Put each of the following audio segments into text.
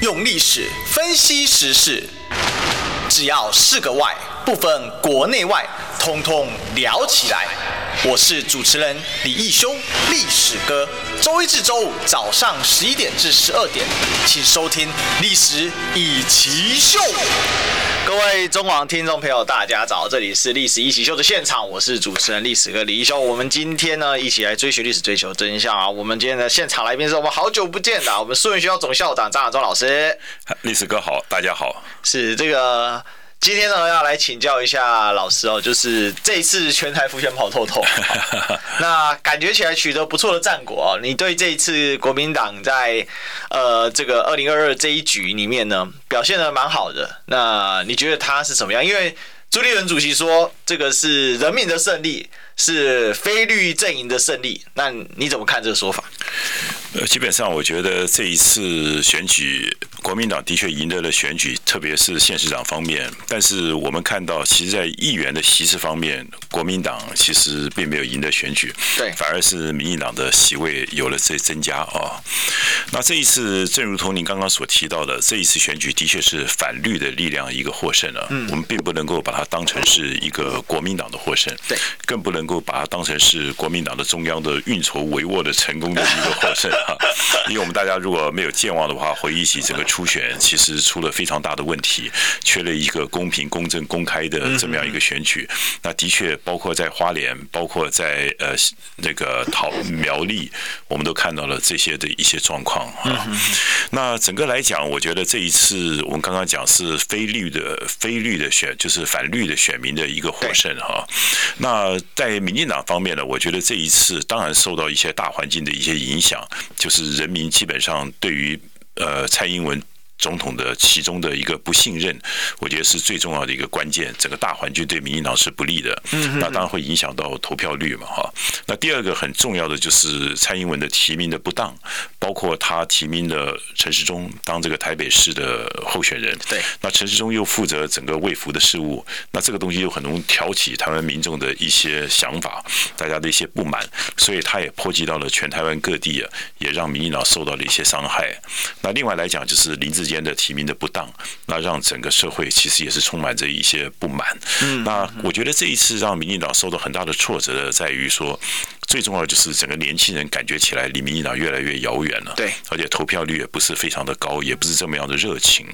用历史分析时事，只要是个“外”，不分国内外，通通聊起来。我是主持人李义修，历史哥。周一至周五早上十一点至十二点，请收听《历史一奇秀》。各位中广听众朋友，大家早，这里是《历史一起秀》的现场，我是主持人历史哥李义修。我们今天呢，一起来追寻历史，追求真相啊！我们今天的现场来宾是我们好久不见的，我们树人学校总校长张亚中老师。历史哥好，大家好。是这个。今天呢，要来请教一下老师哦，就是这一次全台浮选跑透透，那感觉起来取得不错的战果哦。你对这一次国民党在呃这个二零二二这一局里面呢，表现的蛮好的。那你觉得他是怎么样？因为朱立伦主席说这个是人民的胜利，是非绿阵营的胜利。那你怎么看这个说法？呃，基本上我觉得这一次选举。国民党的确赢得了选举，特别是县市长方面。但是我们看到，其实，在议员的席次方面，国民党其实并没有赢得选举，对，反而是民进党的席位有了这增加啊。那这一次，正如同您刚刚所提到的，这一次选举的确是反绿的力量一个获胜了。嗯，我们并不能够把它当成是一个国民党的获胜，对，更不能够把它当成是国民党的中央的运筹帷幄的成功的一个获胜哈。因为我们大家如果没有健忘的话，回忆起整个。初选其实出了非常大的问题，缺了一个公平、公正、公开的这么样一个选举。那的确，包括在花莲，包括在呃那个桃苗栗，我们都看到了这些的一些状况啊。那整个来讲，我觉得这一次我们刚刚讲是非绿的、非绿的选，就是反绿的选民的一个获胜哈。那在民进党方面呢，我觉得这一次当然受到一些大环境的一些影响，就是人民基本上对于。呃，蔡英文。总统的其中的一个不信任，我觉得是最重要的一个关键。整个大环境对民进党是不利的，那当然会影响到投票率嘛，哈。那第二个很重要的就是蔡英文的提名的不当，包括他提名的陈时中当这个台北市的候选人，对。那陈时中又负责整个卫福的事务，那这个东西又很容易挑起台湾民众的一些想法，大家的一些不满，所以他也波及到了全台湾各地啊，也让民进党受到了一些伤害。那另外来讲，就是林智间的提名的不当，那让整个社会其实也是充满着一些不满。嗯，那我觉得这一次让民进党受到很大的挫折的，在于说。最重要的就是整个年轻人感觉起来离民进党越来越遥远了，对，而且投票率也不是非常的高，也不是这么样的热情。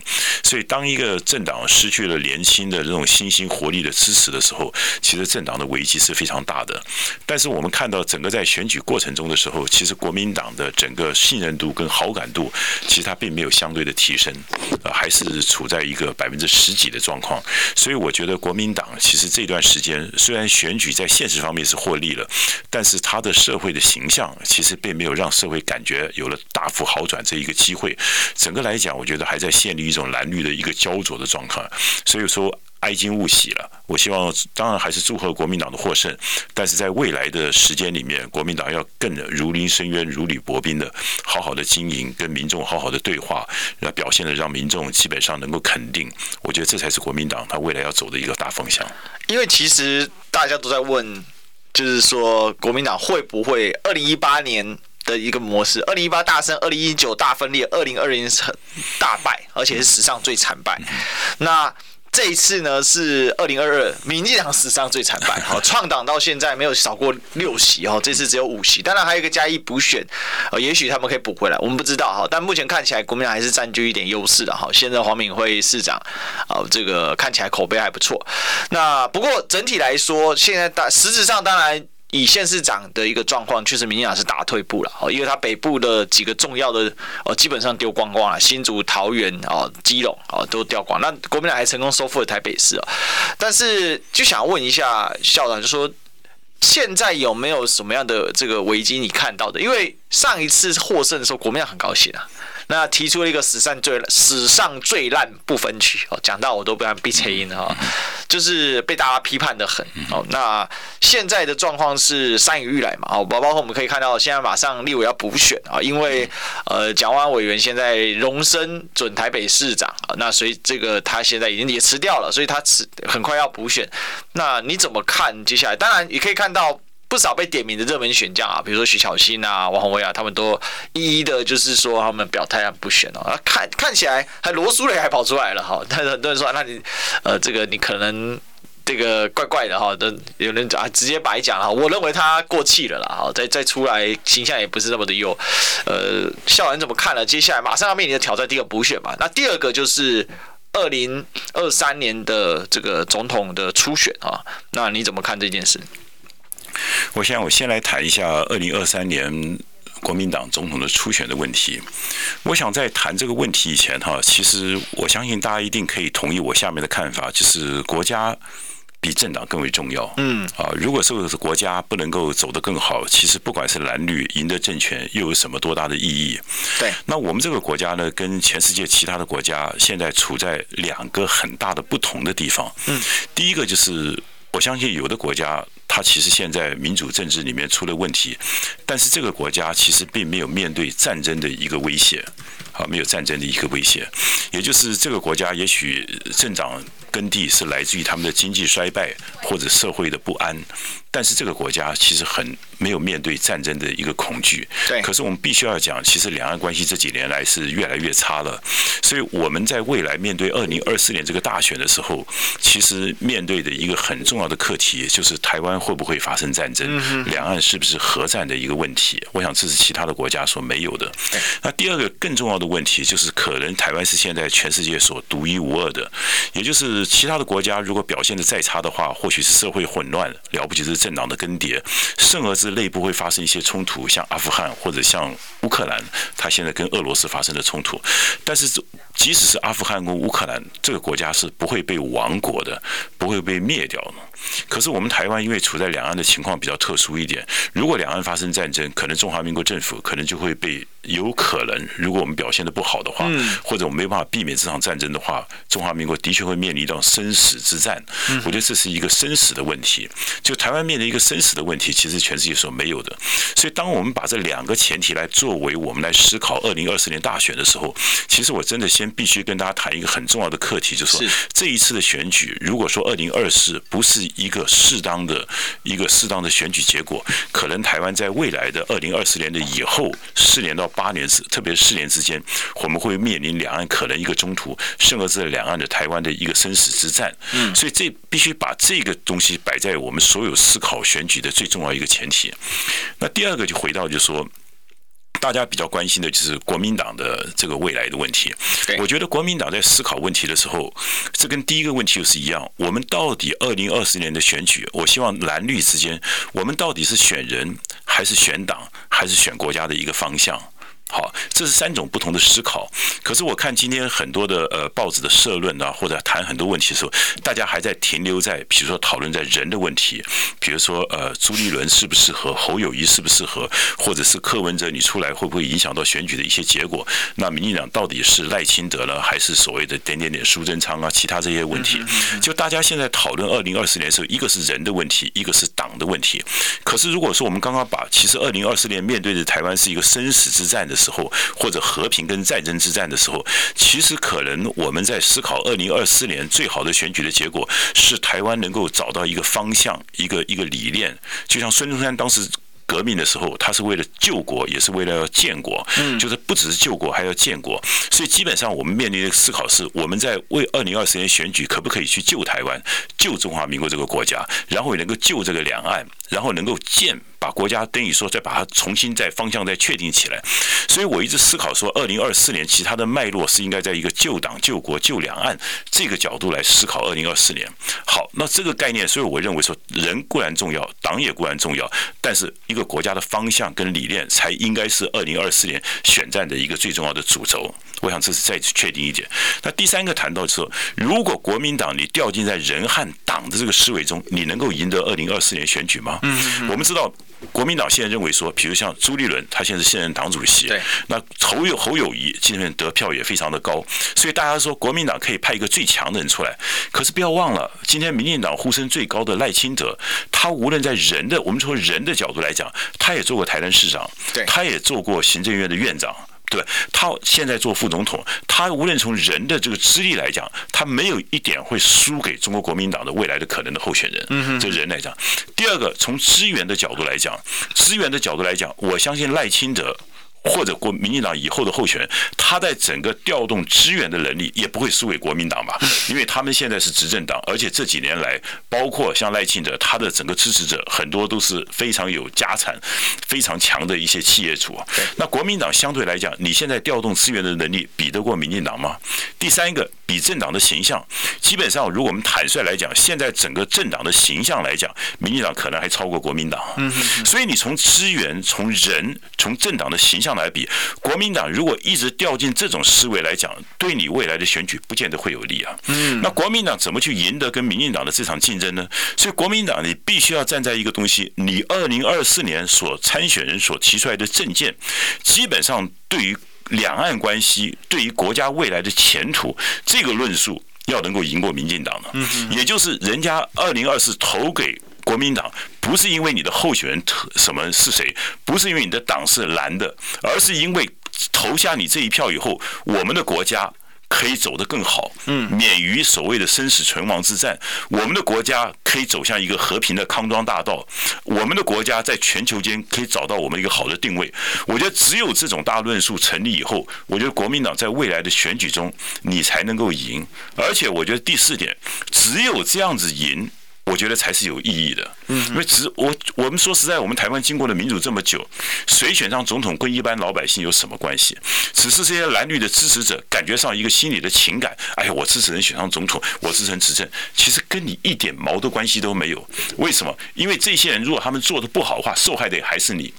所以当一个政党失去了年轻的这种新兴活力的支持的时候，其实政党的危机是非常大的。但是我们看到整个在选举过程中的时候，其实国民党的整个信任度跟好感度，其实它并没有相对的提升，呃，还是处在一个百分之十几的状况。所以我觉得国民党其实这段时间虽然选举在现实方面是获利了，但是他的社会的形象其实并没有让社会感觉有了大幅好转这一个机会。整个来讲，我觉得还在陷入一种蓝绿的一个焦灼的状况。所以说，哀今勿喜了。我希望，当然还是祝贺国民党的获胜。但是在未来的时间里面，国民党要更如临深渊、如履薄冰的，好好的经营，跟民众好好的对话，要表现的让民众基本上能够肯定。我觉得这才是国民党他未来要走的一个大方向。因为其实大家都在问。就是说，国民党会不会二零一八年的一个模式，二零一八大胜，二零一九大分裂，二零二零大败，而且是史上最惨败。那这一次呢，是二零二二，民进党史上最惨败，好，创党到现在没有少过六席哈，这次只有五席，当然还有一个加一补选，呃，也许他们可以补回来，我们不知道哈，但目前看起来国民党还是占据一点优势的哈。现在黄敏惠市长，啊，这个看起来口碑还不错。那不过整体来说，现在大实质上当然。以县市长的一个状况，确实民进党是打退步了哦，因为他北部的几个重要的哦，基本上丢光光了，新竹、桃园哦、基隆哦都掉光，那国民党还成功收复了台北市哦。但是就想问一下校长，就说现在有没有什么样的这个危机你看到的？因为上一次获胜的时候，国民党很高兴啊。那提出了一个史上最史上最烂不分区哦，讲到我都不想闭嘴音哈，就是被大家批判的很哦。那现在的状况是山雨欲来嘛？哦，包包括我们可以看到，现在马上立委要补选啊，因为呃，蒋万委员现在荣升准台北市长啊，那所以这个他现在已经也辞掉了，所以他辞很快要补选。那你怎么看接下来？当然也可以看到。不少被点名的热门选将啊，比如说徐巧芯啊、王鸿薇啊，他们都一一的，就是说他们表态不选哦。看看起来还罗苏蕾还跑出来了哈，但是很多人说，那你呃这个你可能。这个怪怪的哈，都有人啊直接白讲了。我认为他过气了啦，哈，再再出来形象也不是那么的优。呃，校园怎么看了？接下来马上要面临的挑战，第一个补选嘛，那第二个就是二零二三年的这个总统的初选啊。那你怎么看这件事？我想我先来谈一下二零二三年国民党总统的初选的问题。我想在谈这个问题以前哈，其实我相信大家一定可以同意我下面的看法，就是国家。比政党更为重要。嗯啊，如果说是国家不能够走得更好，其实不管是蓝绿赢得政权，又有什么多大的意义？对。那我们这个国家呢，跟全世界其他的国家现在处在两个很大的不同的地方。嗯。第一个就是，我相信有的国家，它其实现在民主政治里面出了问题，但是这个国家其实并没有面对战争的一个威胁，啊，没有战争的一个威胁，也就是这个国家也许政党。根蒂是来自于他们的经济衰败或者社会的不安，但是这个国家其实很没有面对战争的一个恐惧。对。可是我们必须要讲，其实两岸关系这几年来是越来越差了。所以我们在未来面对二零二四年这个大选的时候，其实面对的一个很重要的课题就是台湾会不会发生战争，两岸是不是核战的一个问题。我想这是其他的国家所没有的。那第二个更重要的问题就是，可能台湾是现在全世界所独一无二的，也就是。其他的国家如果表现的再差的话，或许是社会混乱，了不起是政党的更迭，甚而是内部会发生一些冲突，像阿富汗或者像乌克兰，它现在跟俄罗斯发生的冲突。但是，即使是阿富汗跟乌克兰这个国家是不会被亡国的，不会被灭掉的。可是我们台湾因为处在两岸的情况比较特殊一点，如果两岸发生战争，可能中华民国政府可能就会被有可能，如果我们表现得不好的话，或者我们没办法避免这场战争的话，中华民国的确会面临到生死之战。我觉得这是一个生死的问题，就台湾面临一个生死的问题，其实全世界所没有的。所以当我们把这两个前提来作为我们来思考二零二四年大选的时候，其实我真的先必须跟大家谈一个很重要的课题，就是说这一次的选举，如果说二零二四不是一个适当的、一个适当的选举结果，可能台湾在未来的二零二四年的以后四年到八年之，特别是四年之间，我们会面临两岸可能一个中途，甚至是两岸的台湾的一个生死之战。嗯，所以这必须把这个东西摆在我们所有思考选举的最重要一个前提。那第二个就回到就是说。大家比较关心的就是国民党的这个未来的问题。我觉得国民党在思考问题的时候，这跟第一个问题又是一样。我们到底二零二四年的选举，我希望蓝绿之间，我们到底是选人，还是选党，还是选国家的一个方向？好，这是三种不同的思考。可是我看今天很多的呃报纸的社论啊，或者谈很多问题的时候，大家还在停留在，比如说讨论在人的问题，比如说呃朱立伦适不适合，侯友谊适不适合，或者是柯文哲你出来会不会影响到选举的一些结果？那民进党到底是赖清德呢，还是所谓的点点点苏贞昌啊，其他这些问题？就大家现在讨论二零二四年的时候，一个是人的问题，一个是党的问题。可是如果说我们刚刚把，其实二零二四年面对的台湾是一个生死之战的。的时候，或者和平跟战争之战的时候，其实可能我们在思考二零二四年最好的选举的结果，是台湾能够找到一个方向，一个一个理念，就像孙中山当时。革命的时候，他是为了救国，也是为了要建国，就是不只是救国，还要建国。所以基本上，我们面临的思考是：我们在为二零二四年选举，可不可以去救台湾、救中华民国这个国家，然后也能够救这个两岸，然后能够建把国家等于说再把它重新在方向再确定起来。所以我一直思考说，二零二四年其他的脉络是应该在一个救党、救国、救两岸这个角度来思考二零二四年。好，那这个概念，所以我认为说，人固然重要，党也固然重要，但是一个国家的方向跟理念才应该是二零二四年选战的一个最重要的主轴。我想这是再次确定一点。那第三个谈到说，如果国民党你掉进在人和党的这个思维中，你能够赢得二零二四年选举吗？嗯，我们知道。国民党现在认为说，比如像朱立伦，他现在是现任党主席，对，那侯友侯友谊今天得票也非常的高，所以大家说国民党可以派一个最强的人出来。可是不要忘了，今天民进党呼声最高的赖清德，他无论在人的，我们从人的角度来讲，他也做过台南市长，对，他也做过行政院的院长。对吧？他现在做副总统，他无论从人的这个资历来讲，他没有一点会输给中国国民党的未来的可能的候选人。嗯，这人来讲，第二个从资源的角度来讲，资源的角度来讲，我相信赖清德。或者国民进党以后的候选人，他在整个调动资源的能力也不会输给国民党吧？因为他们现在是执政党，而且这几年来，包括像赖清德，他的整个支持者很多都是非常有家产、非常强的一些企业主。那国民党相对来讲，你现在调动资源的能力比得过民进党吗？第三个，比政党的形象，基本上如果我们坦率来讲，现在整个政党的形象来讲，民进党可能还超过国民党。嗯所以你从资源、从人、从政党的形象。来比国民党，如果一直掉进这种思维来讲，对你未来的选举不见得会有利啊。嗯，那国民党怎么去赢得跟民进党的这场竞争呢？所以国民党你必须要站在一个东西，你二零二四年所参选人所提出来的政见，基本上对于两岸关系、对于国家未来的前途这个论述，要能够赢过民进党的。嗯，也就是人家二零二四投给。国民党不是因为你的候选人特什么是谁，不是因为你的党是蓝的，而是因为投下你这一票以后，我们的国家可以走得更好，嗯，免于所谓的生死存亡之战，我们的国家可以走向一个和平的康庄大道，我们的国家在全球间可以找到我们一个好的定位。我觉得只有这种大论述成立以后，我觉得国民党在未来的选举中你才能够赢，而且我觉得第四点，只有这样子赢。我觉得才是有意义的，嗯，因为只我我们说实在，我们台湾经过了民主这么久，谁选上总统跟一般老百姓有什么关系？只是这些蓝绿的支持者感觉上一个心理的情感，哎呀，我支持人选上总统，我支持人执政，其实跟你一点毛的关系都没有。为什么？因为这些人如果他们做的不好的话，受害的还是你。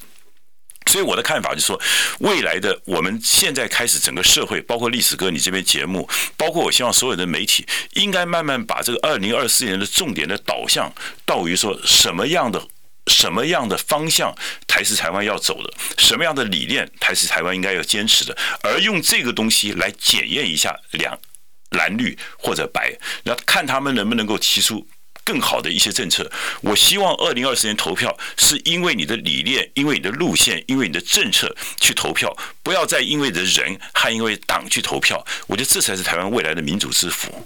所以我的看法就是说，未来的我们现在开始整个社会，包括历史哥你这边节目，包括我希望所有的媒体，应该慢慢把这个二零二四年的重点的导向，到于说什么样的什么样的方向才是台湾要走的，什么样的理念才是台湾应该要坚持的，而用这个东西来检验一下两蓝绿或者白，那看他们能不能够提出。更好的一些政策，我希望二零二四年投票是因为你的理念，因为你的路线，因为你的政策去投票，不要再因为的人还因为党去投票。我觉得这才是台湾未来的民主之福。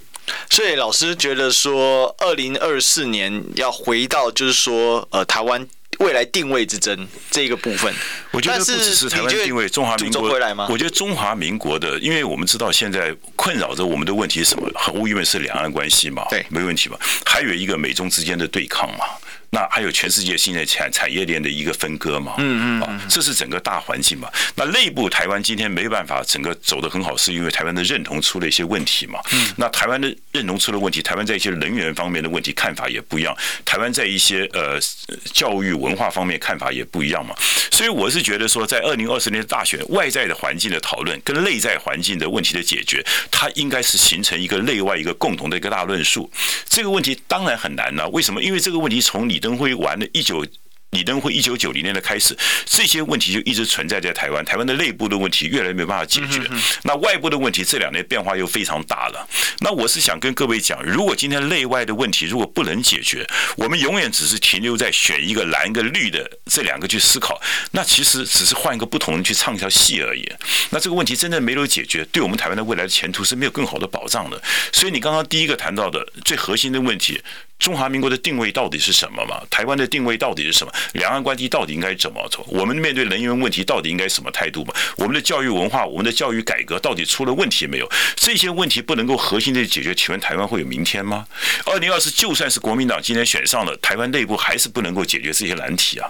所以老师觉得说，二零二四年要回到就是说，呃，台湾。未来定位之争这个部分，我觉得不只是台湾定位，中华民国。我觉得中华民国的，因为我们知道现在困扰着我们的问题是什么？毫无疑问是两岸关系嘛，对，没问题嘛。还有一个美中之间的对抗嘛。那还有全世界现在产产业链的一个分割嘛？嗯嗯，啊，这是整个大环境嘛。那内部台湾今天没办法整个走得很好，是因为台湾的认同出了一些问题嘛。嗯，那台湾的认同出了问题，台湾在一些能源方面的问题看法也不一样，台湾在一些呃教育文化方面看法也不一样嘛。所以我是觉得说，在二零二四年的大选，外在的环境的讨论跟内在环境的问题的解决，它应该是形成一个内外一个共同的一个大论述。这个问题当然很难呢，为什么？因为这个问题从你。李登辉玩了一九，李登辉一九九零年的开始，这些问题就一直存在在台湾。台湾的内部的问题越来越没办法解决，那外部的问题这两年变化又非常大了。那我是想跟各位讲，如果今天内外的问题如果不能解决，我们永远只是停留在选一个蓝一个绿的这两个去思考，那其实只是换一个不同人去唱一条戏而已。那这个问题真正没有解决，对我们台湾的未来的前途是没有更好的保障的。所以你刚刚第一个谈到的最核心的问题。中华民国的定位到底是什么嘛？台湾的定位到底是什么？两岸关系到底应该怎么走？我们面对能源问题到底应该什么态度嘛？我们的教育文化，我们的教育改革到底出了问题没有？这些问题不能够核心的解决，请问台湾会有明天吗？二零二四就算是国民党今天选上了，台湾内部还是不能够解决这些难题啊。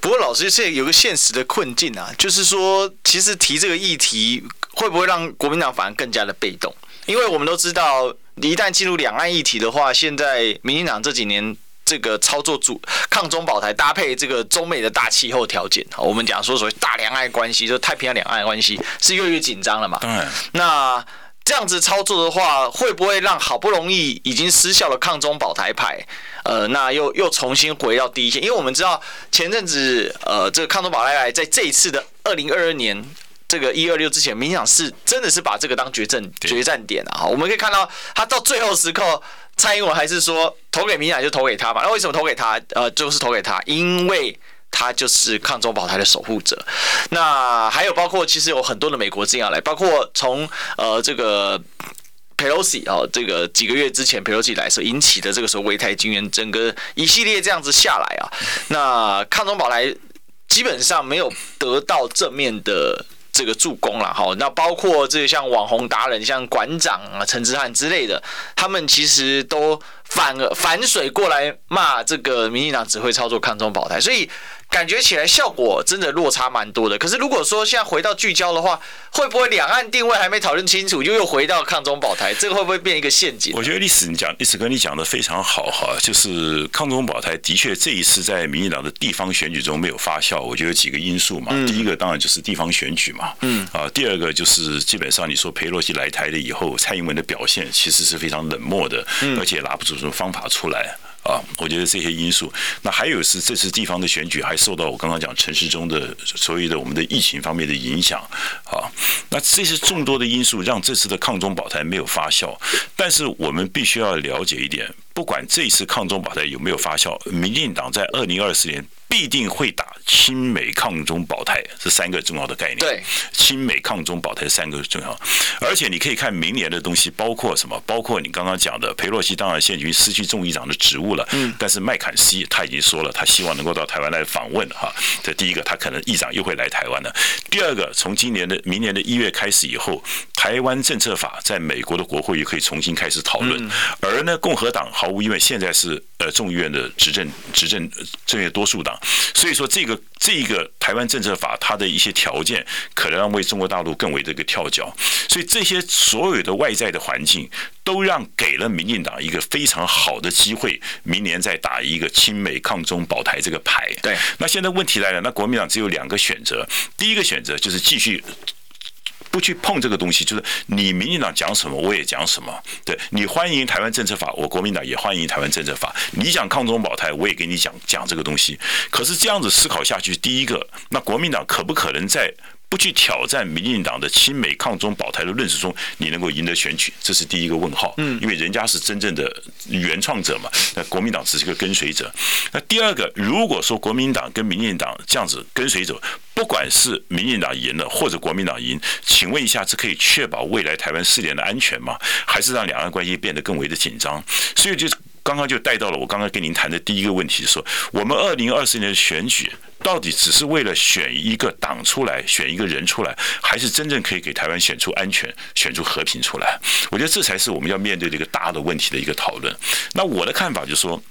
不过老师，这有个现实的困境啊，就是说，其实提这个议题会不会让国民党反而更加的被动？因为我们都知道。一旦进入两岸议题的话，现在民进党这几年这个操作主抗中保台，搭配这个中美的大气候条件，我们讲说所谓大两岸关系，就太平洋两岸关系是越来越紧张了嘛？嗯。那这样子操作的话，会不会让好不容易已经失效的抗中保台牌，呃，那又又重新回到第一线？因为我们知道前阵子，呃，这个抗中保台牌在这一次的二零二二年。这个一二六之前，民进党是真的是把这个当决战决战点啊！我们可以看到，他到最后时刻，蔡英文还是说投给民进党就投给他嘛。那为什么投给他？呃，就是投给他，因为他就是抗中保台的守护者。那还有包括其实有很多的美国政要来，包括从呃这个。佩洛西啊，这个几个月之前佩洛西来时候引起的这个时候围台军援，整个一系列这样子下来啊，那抗中保台基本上没有得到正面的这个助攻了哈。那包括这个像网红达人，像馆长啊陈志汉之类的，他们其实都反而反水过来骂这个民进党只会操作抗中保台，所以。感觉起来效果真的落差蛮多的。可是如果说现在回到聚焦的话，会不会两岸定位还没讨论清楚，就又回到抗中保台？这个会不会变一个陷阱？我觉得历史你讲，历史哥你讲的非常好哈，就是抗中保台的确这一次在民进党的地方选举中没有发酵。我觉得有几个因素嘛，第一个当然就是地方选举嘛，嗯啊，第二个就是基本上你说裴洛西来台了以后，蔡英文的表现其实是非常冷漠的，而且拿不出什么方法出来。啊，我觉得这些因素，那还有是这次地方的选举还受到我刚刚讲城市中的所谓的我们的疫情方面的影响啊，那这些众多的因素让这次的抗中保台没有发酵，但是我们必须要了解一点，不管这次抗中保台有没有发酵，民进党在二零二四年。必定会打亲美抗中保台这三个重要的概念。对，亲美抗中保台三个重要。而且你可以看明年的东西，包括什么？包括你刚刚讲的，佩洛西当然现在已经失去众议长的职务了。嗯。但是麦坎锡他已经说了，他希望能够到台湾来访问哈。这第一个，他可能议长又会来台湾了。第二个，从今年的明年的一月开始以后，台湾政策法在美国的国会也可以重新开始讨论。而呢，共和党毫无疑问现在是呃众议院的执政执政这些多数党。所以说，这个这个台湾政策法，它的一些条件可能让为中国大陆更为这个跳脚。所以这些所有的外在的环境，都让给了民进党一个非常好的机会，明年再打一个亲美抗中保台这个牌。对。那现在问题来了，那国民党只有两个选择，第一个选择就是继续。不去碰这个东西，就是你民进党讲什么，我也讲什么。对，你欢迎台湾政策法，我国民党也欢迎台湾政策法。你讲抗中保台，我也给你讲讲这个东西。可是这样子思考下去，第一个，那国民党可不可能在不去挑战民进党的亲美抗中保台的论述中，你能够赢得选举？这是第一个问号。嗯，因为人家是真正的原创者嘛，那国民党只是个跟随者。那第二个，如果说国民党跟民进党这样子跟随者。不管是民进党赢了，或者国民党赢，请问一下，这可以确保未来台湾四年的安全吗？还是让两岸关系变得更为的紧张？所以就刚刚就带到了我刚刚跟您谈的第一个问题，说我们二零二四年的选举到底只是为了选一个党出来，选一个人出来，还是真正可以给台湾选出安全、选出和平出来？我觉得这才是我们要面对的一个大的问题的一个讨论。那我的看法就是说。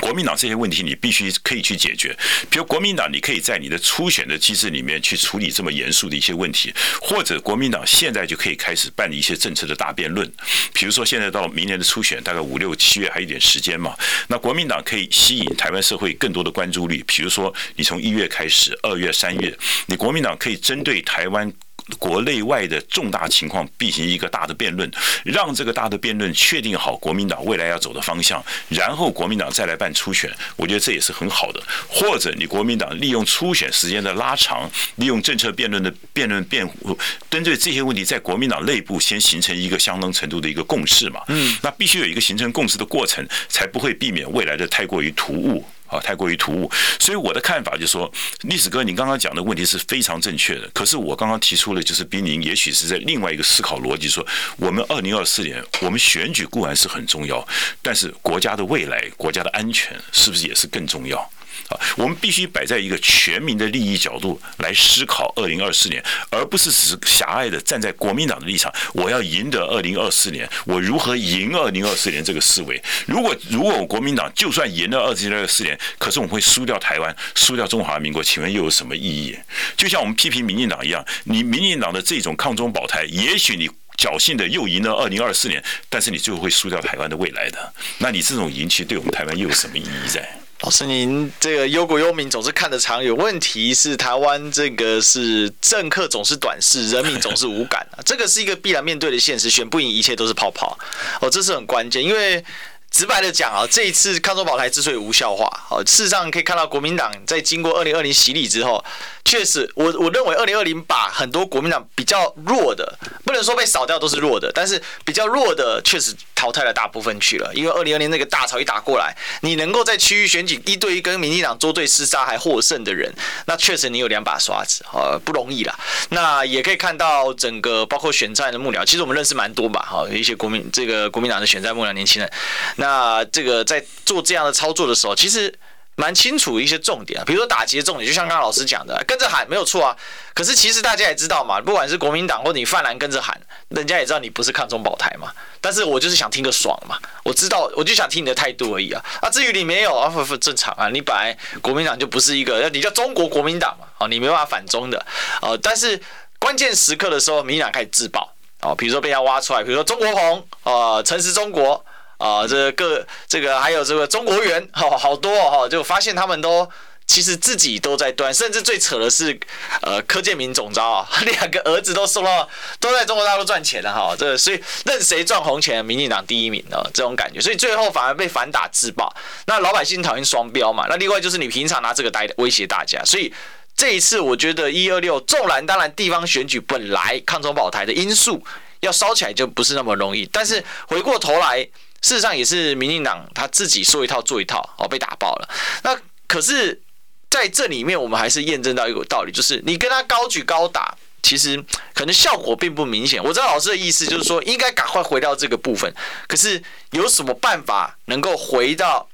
国民党这些问题，你必须可以去解决。比如国民党，你可以在你的初选的机制里面去处理这么严肃的一些问题，或者国民党现在就可以开始办理一些政策的大辩论。比如说，现在到明年的初选，大概五六七月还有一点时间嘛，那国民党可以吸引台湾社会更多的关注率。比如说，你从一月开始，二月、三月，你国民党可以针对台湾。国内外的重大情况进行一个大的辩论，让这个大的辩论确定好国民党未来要走的方向，然后国民党再来办初选，我觉得这也是很好的。或者你国民党利用初选时间的拉长，利用政策辩论的辩论辩护，针对这些问题，在国民党内部先形成一个相当程度的一个共识嘛。嗯，那必须有一个形成共识的过程，才不会避免未来的太过于突兀。啊，太过于突兀，所以我的看法就是说，历史哥，你刚刚讲的问题是非常正确的。可是我刚刚提出了，就是比您也许是在另外一个思考逻辑，说我们二零二四年我们选举固然是很重要，但是国家的未来、国家的安全是不是也是更重要？啊，我们必须摆在一个全民的利益角度来思考二零二四年，而不是只是狭隘的站在国民党的立场，我要赢得二零二四年，我如何赢二零二四年这个思维。如果如果我国民党就算赢了二零二四年，可是我们会输掉台湾，输掉中华民国，请问又有什么意义？就像我们批评民进党一样，你民进党的这种抗中保台，也许你侥幸的又赢了二零二四年，但是你最后会输掉台湾的未来的。那你这种赢，其实对我们台湾又有什么意义在？老师，您这个忧国忧民总是看得长，有问题是台湾这个是政客总是短视，人民总是无感啊，这个是一个必然面对的现实，选不赢一切都是泡泡，哦，这是很关键，因为。直白的讲啊，这一次抗中保台之所以无效化，好，事实上可以看到国民党在经过二零二零洗礼之后，确实，我我认为二零二零把很多国民党比较弱的，不能说被扫掉都是弱的，但是比较弱的确实淘汰了大部分去了。因为二零二零那个大潮一打过来，你能够在区域选举一对一跟民进党捉对厮杀还获胜的人，那确实你有两把刷子，呃，不容易啦。那也可以看到整个包括选战的幕僚，其实我们认识蛮多吧，哈，一些国民这个国民党的选战幕僚年轻人，那这个在做这样的操作的时候，其实。蛮清楚一些重点，比如说打击的重点，就像刚刚老师讲的，跟着喊没有错啊。可是其实大家也知道嘛，不管是国民党或你泛蓝跟着喊，人家也知道你不是抗中保台嘛。但是我就是想听个爽嘛，我知道我就想听你的态度而已啊。啊，至于你没有啊，不不正常啊，你本来国民党就不是一个，你叫中国国民党嘛，哦，你没办法反中的，呃，但是关键时刻的时候，民进党开始自爆，哦，比如说被人家挖出来，比如说中国红，呃，诚实中国。啊，这个这个还有这个中国元，好好多哈，就发现他们都其实自己都在端，甚至最扯的是，呃，柯建铭总招啊，两个儿子都送到都在中国大陆赚钱了哈，这个所以任谁赚红钱，民进党第一名啊，这种感觉，所以最后反而被反打自爆。那老百姓讨厌双标嘛，那另外就是你平常拿这个来威胁大家，所以这一次我觉得一二六纵然当然地方选举本来抗中保台的因素要烧起来就不是那么容易，但是回过头来。事实上也是民进党他自己说一套做一套哦，被打爆了。那可是在这里面，我们还是验证到一个道理，就是你跟他高举高打，其实可能效果并不明显。我知道老师的意思就是说，应该赶快回到这个部分。可是有什么办法能够回到，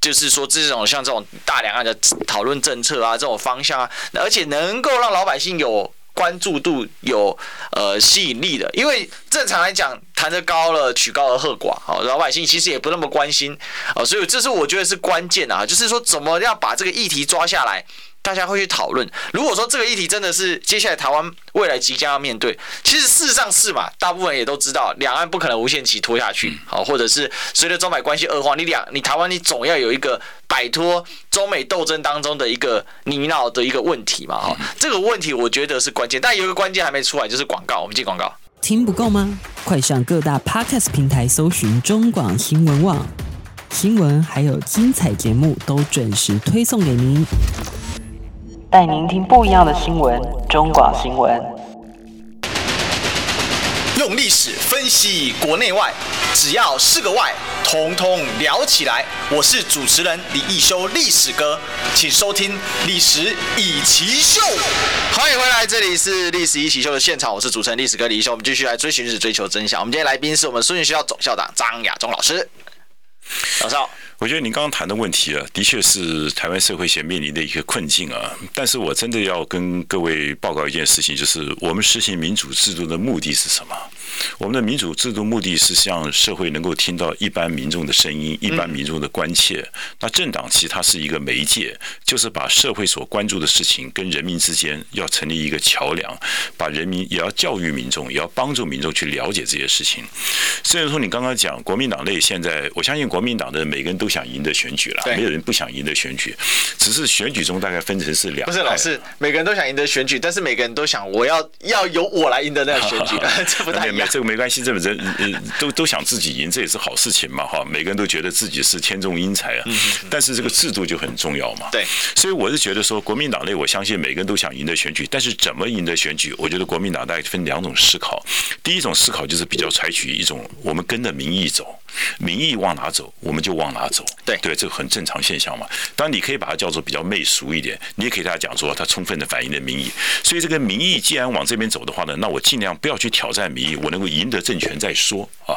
就是说这种像这种大两岸的讨论政策啊，这种方向啊，而且能够让老百姓有。关注度有呃吸引力的，因为正常来讲，谈得高了，取高而贺寡，好，老百姓其实也不那么关心啊，所以这是我觉得是关键啊，就是说怎么样把这个议题抓下来。大家会去讨论。如果说这个议题真的是接下来台湾未来即将要面对，其实事实上是嘛，大部分人也都知道，两岸不可能无限期拖下去，好，或者是随着中美关系恶化，你两你台湾你总要有一个摆脱中美斗争当中的一个泥淖的一个问题嘛，哈，这个问题我觉得是关键，但有一个关键还没出来，就是广告。我们进广告，听不够吗？快上各大 Podcast 平台搜寻中广新闻网新闻，还有精彩节目都准时推送给您。带您听不一样的新闻，中广新闻。用历史分析国内外，只要是个“外”，统统聊起来。我是主持人李一修，历史哥，请收听《历史易起秀》。欢迎回来，这里是《历史一起秀》的现场，我是主持人历史哥李一修。我们继续来追寻历史，追求真相。我们今天来宾是我们孙运学校总校长张亚中老师，老师好。我觉得您刚刚谈的问题啊，的确是台湾社会现面临的一个困境啊。但是我真的要跟各位报告一件事情，就是我们实行民主制度的目的是什么？我们的民主制度目的是向社会能够听到一般民众的声音，一般民众的关切。那政党其实它是一个媒介，就是把社会所关注的事情跟人民之间要成立一个桥梁，把人民也要教育民众，也要帮助民众去了解这些事情。虽然说你刚刚讲国民党内现在，我相信国民党的每个人都。不想赢的选举了，没有人不想赢的选举，只是选举中大概分成是两。不是老师，每个人都想赢得选举，但是每个人都想我要要由我来赢得那个选举，这不太一样。这个没关系，这个人都都想自己赢，这也是好事情嘛，哈。每个人都觉得自己是天纵英才啊，但是这个制度就很重要嘛。对，所以我是觉得说，国民党内我相信每个人都想赢得选举，但是怎么赢得选举，我觉得国民党大概分两种思考。第一种思考就是比较采取一种我们跟着民意走。民意往哪走，我们就往哪走。对对，这个很正常现象嘛。当然，你可以把它叫做比较媚俗一点，你也可以大家讲说，它充分的反映了民意。所以，这个民意既然往这边走的话呢，那我尽量不要去挑战民意，我能够赢得政权再说啊。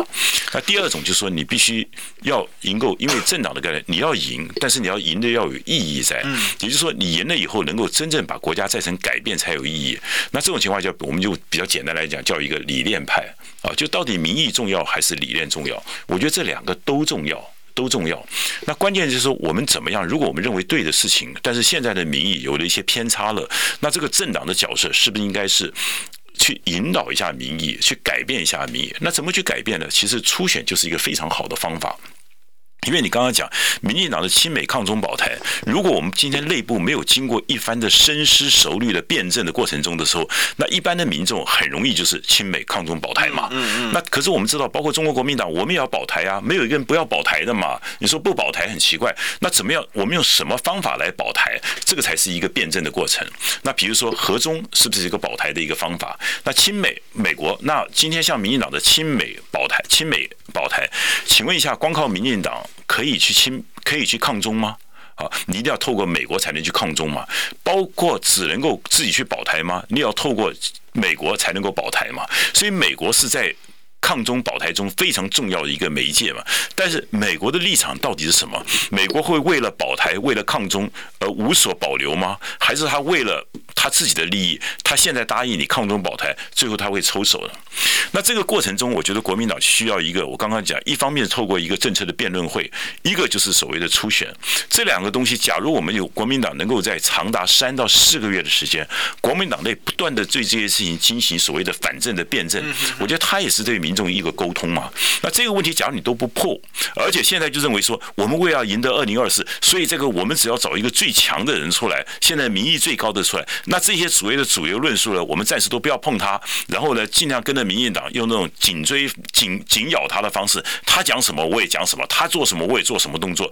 那第二种就是说，你必须要赢够，因为政党的概念，你要赢，但是你要赢的要有意义在。嗯，也就是说，你赢了以后，能够真正把国家再成改变才有意义。那这种情况下，我们就比较简单来讲，叫一个理念派啊，就到底民意重要还是理念重要？我觉得。这两个都重要，都重要。那关键就是说，我们怎么样？如果我们认为对的事情，但是现在的民意有了一些偏差了，那这个政党的角色是不是应该是去引导一下民意，去改变一下民意？那怎么去改变呢？其实初选就是一个非常好的方法。因为你刚刚讲民进党的亲美抗中保台，如果我们今天内部没有经过一番的深思熟虑的辩证的过程中的时候，那一般的民众很容易就是亲美抗中保台嘛。嗯嗯。那可是我们知道，包括中国国民党，我们也要保台啊，没有一个人不要保台的嘛。你说不保台很奇怪，那怎么样？我们用什么方法来保台？这个才是一个辩证的过程。那比如说和中是不是一个保台的一个方法？那亲美美国，那今天像民进党的亲美保台，亲美保台，请问一下，光靠民进党？可以去亲，可以去抗中吗？啊，你一定要透过美国才能去抗中吗？包括只能够自己去保台吗？你要透过美国才能够保台吗？所以美国是在抗中保台中非常重要的一个媒介嘛。但是美国的立场到底是什么？美国会为了保台、为了抗中而无所保留吗？还是他为了？他自己的利益，他现在答应你抗中保台，最后他会抽手的。那这个过程中，我觉得国民党需要一个，我刚刚讲，一方面透过一个政策的辩论会，一个就是所谓的初选。这两个东西，假如我们有国民党能够在长达三到四个月的时间，国民党内不断的对这些事情进行所谓的反证的辩证，我觉得他也是对民众一个沟通嘛。那这个问题，假如你都不破，而且现在就认为说，我们为了赢得二零二四，所以这个我们只要找一个最强的人出来，现在民意最高的出来。那这些所谓的主流论述呢，我们暂时都不要碰它，然后呢，尽量跟着民用那种紧追、紧紧咬他的方式，他讲什么我也讲什么，他做什么我也做什么动作。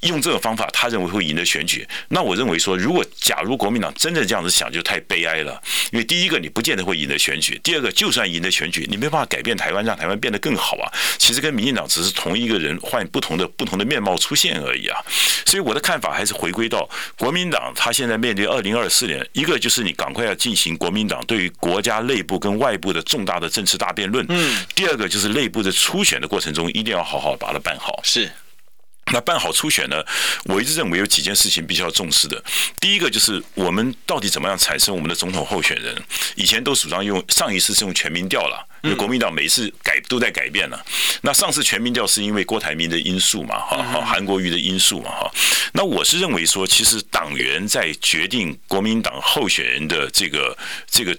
用这种方法，他认为会赢得选举。那我认为说，如果假如国民党真的这样子想，就太悲哀了。因为第一个，你不见得会赢得选举；第二个，就算赢得选举，你没办法改变台湾，让台湾变得更好啊。其实跟民进党只是同一个人换不同的不同的面貌出现而已啊。所以我的看法还是回归到国民党，他现在面对二零二四年，一个就是你赶快要进行国民党对于国家内部跟外部的重大的政治大辩论。嗯。第二个就是内部的初选的过程中，一定要好好把它办好。是。那办好初选呢？我一直认为有几件事情必须要重视的。第一个就是我们到底怎么样产生我们的总统候选人？以前都主张用上一次是用全民调了，因为国民党每一次改都在改变了。那上次全民调是因为郭台铭的因素嘛，哈，韩国瑜的因素嘛，哈。那我是认为说，其实党员在决定国民党候选人的这个这个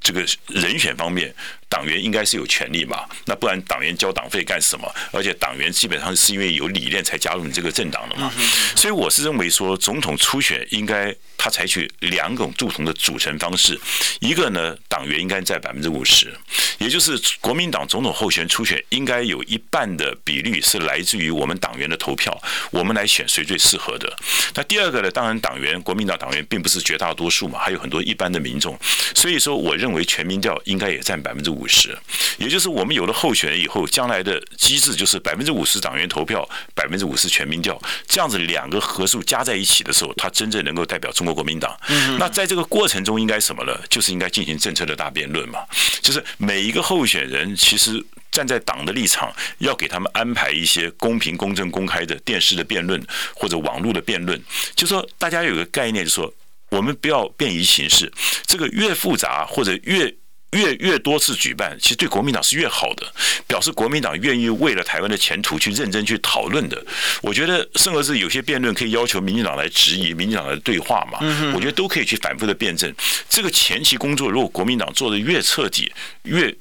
这个人选方面。党员应该是有权利嘛？那不然党员交党费干什么？而且党员基本上是因为有理念才加入你这个政党的嘛。所以我是认为说，总统初选应该他采取两种不同的组成方式。一个呢，党员应该在百分之五十，也就是国民党总统候选人初选应该有一半的比率是来自于我们党员的投票，我们来选谁最适合的。那第二个呢，当然党员国民党党员并不是绝大多数嘛，还有很多一般的民众。所以说，我认为全民调应该也占百分之五。五十，也就是我们有了候选人以后，将来的机制就是百分之五十党员投票，百分之五十全民调，这样子两个合数加在一起的时候，他真正能够代表中国国民党。那在这个过程中，应该什么呢？就是应该进行政策的大辩论嘛。就是每一个候选人，其实站在党的立场，要给他们安排一些公平、公正、公开的电视的辩论或者网络的辩论。就说大家有个概念，就说我们不要便于形式，这个越复杂或者越。越越多次举办，其实对国民党是越好的，表示国民党愿意为了台湾的前途去认真去讨论的。我觉得，甚至是有些辩论可以要求民进党来质疑，民进党来对话嘛。我觉得都可以去反复的辩证。这个前期工作，如果国民党做的越彻底、越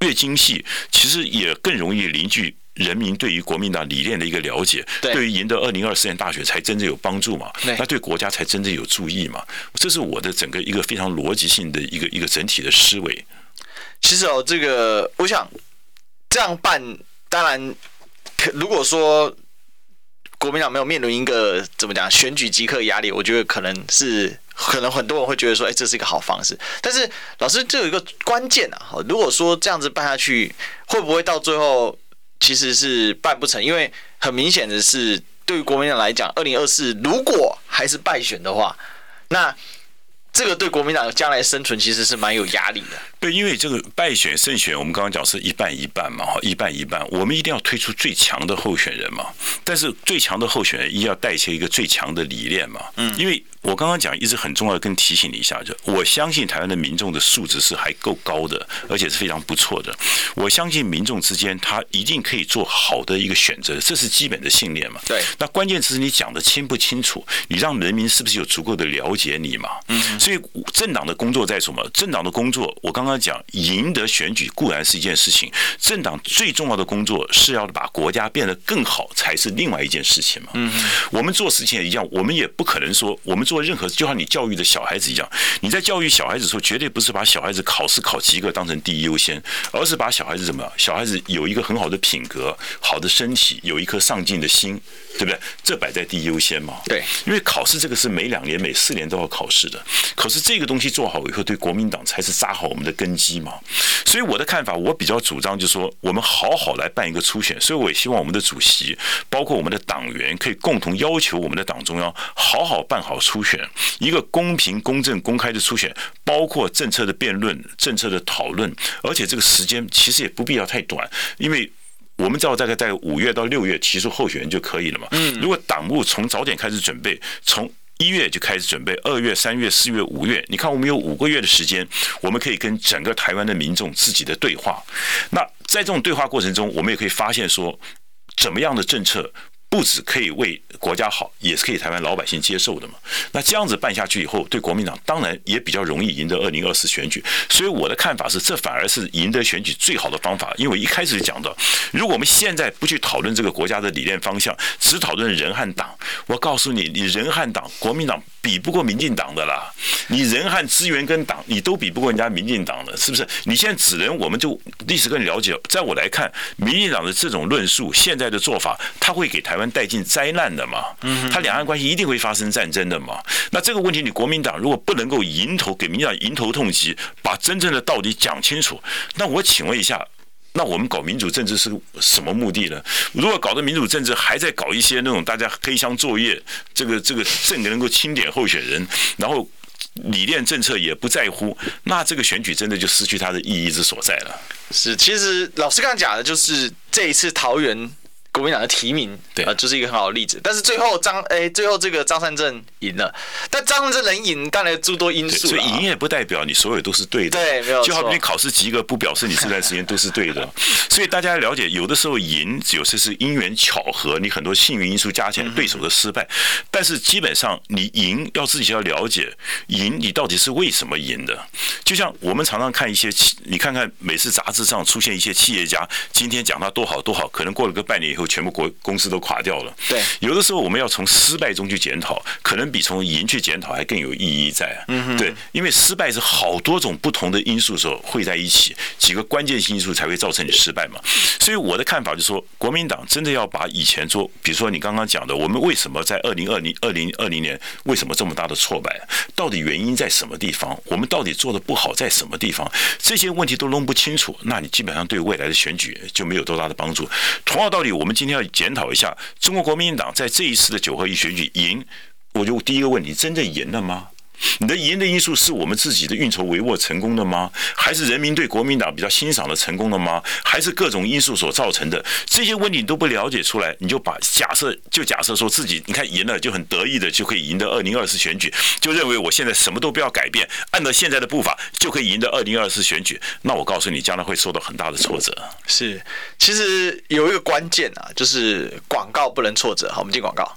越精细，其实也更容易凝聚。人民对于国民党理念的一个了解，对于赢得二零二四年大选才真正有帮助嘛？那对国家才真正有注意嘛？这是我的整个一个非常逻辑性的一个一个整体的思维。其实哦，这个我想这样办，当然，如果说国民党没有面临一个怎么讲选举即刻压力，我觉得可能是可能很多人会觉得说，哎，这是一个好方式。但是老师，这有一个关键啊，如果说这样子办下去，会不会到最后？其实是办不成，因为很明显的是，对于国民党来讲，二零二四如果还是败选的话，那这个对国民党将来生存其实是蛮有压力的。对，因为这个败选胜选，我们刚刚讲是一半一半嘛，哈，一半一半，我们一定要推出最强的候选人嘛。但是最强的候选人，一定要带起一个最强的理念嘛。嗯，因为。我刚刚讲一直很重要的，跟提醒你一下，就我相信台湾的民众的素质是还够高的，而且是非常不错的。我相信民众之间他一定可以做好的一个选择，这是基本的信念嘛。对。那关键是你讲的清不清楚，你让人民是不是有足够的了解你嘛？嗯。所以政党的工作在什么？政党的工作，我刚刚刚讲，赢得选举固然是一件事情，政党最重要的工作是要把国家变得更好，才是另外一件事情嘛。嗯，我们做事情也一样，我们也不可能说我们做任何，就像你教育的小孩子一样，你在教育小孩子的时候，绝对不是把小孩子考试考及格当成第一优先，而是把小孩子怎么样？小孩子有一个很好的品格、好的身体，有一颗上进的心，对不对？这摆在第一优先嘛。对，因为考试这个是每两年、每四年都要考试的，可是这个东西做好以后，对国民党才是扎好我们的根基嘛。所以我的看法，我比较主张就是说，我们好好来办一个初选。所以我也希望我们的主席，包括我们的党员，可以共同要求我们的党中央，好好办好初选，一个公平、公正、公开的初选，包括政策的辩论、政策的讨论，而且这个时间其实也不必要太短，因为。我们知道大概在五月到六月提出候选人就可以了嘛。嗯。如果党务从早点开始准备，从一月就开始准备，二月、三月、四月、五月，你看我们有五个月的时间，我们可以跟整个台湾的民众自己的对话。那在这种对话过程中，我们也可以发现说，怎么样的政策。不止可以为国家好，也是可以台湾老百姓接受的嘛。那这样子办下去以后，对国民党当然也比较容易赢得二零二四选举。所以我的看法是，这反而是赢得选举最好的方法。因为我一开始就讲到，如果我们现在不去讨论这个国家的理念方向，只讨论人和党，我告诉你，你人和党，国民党。比不过民进党的啦，你人和资源跟党，你都比不过人家民进党的，是不是？你现在只能我们就历史更了解，在我来看，民进党的这种论述，现在的做法，他会给台湾带进灾难的嘛？嗯，他两岸关系一定会发生战争的嘛？那这个问题，你国民党如果不能够迎头给民进党迎头痛击，把真正的道理讲清楚，那我请问一下。那我们搞民主政治是什么目的呢？如果搞的民主政治还在搞一些那种大家黑箱作业，这个这个政能够清点候选人，然后理念政策也不在乎，那这个选举真的就失去它的意义之所在了。是，其实老师刚刚讲的就是这一次桃园。国民党的提名，对啊，就是一个很好的例子。但是最后张，哎，最后这个张善政赢了。但张善政能赢，当然诸多因素。所以赢也不代表你所有都是对的。对，没有错。就好比你考试及格，不表示你这段时间都是对的。所以大家要了解，有的时候赢，有些是因缘巧合，你很多幸运因素加起来，对手的失败。但是基本上你赢，要自己要了解，赢你到底是为什么赢的。就像我们常常看一些企，你看看每次杂志上出现一些企业家，今天讲他多好多好，可能过了个半年以后。全部国公司都垮掉了。对，有的时候我们要从失败中去检讨，可能比从赢去检讨还更有意义在。嗯，对，因为失败是好多种不同的因素时候汇在一起，几个关键性因素才会造成你失败嘛。所以我的看法就是说，国民党真的要把以前做，比如说你刚刚讲的，我们为什么在二零二零二零二零年为什么这么大的挫败，到底原因在什么地方？我们到底做的不好在什么地方？这些问题都弄不清楚，那你基本上对未来的选举就没有多大的帮助。同样道理，我们。今天要检讨一下中国国民党在这一次的九合一选举赢，我就第一个问题：真的赢了吗？你的赢的因素是我们自己的运筹帷幄成功的吗？还是人民对国民党比较欣赏的成功的吗？还是各种因素所造成的？这些问题你都不了解出来，你就把假设就假设说自己你看赢了就很得意的就可以赢得二零二四选举，就认为我现在什么都不要改变，按照现在的步伐就可以赢得二零二四选举。那我告诉你，将来会受到很大的挫折。是，其实有一个关键啊，就是广告不能挫折。好，我们进广告。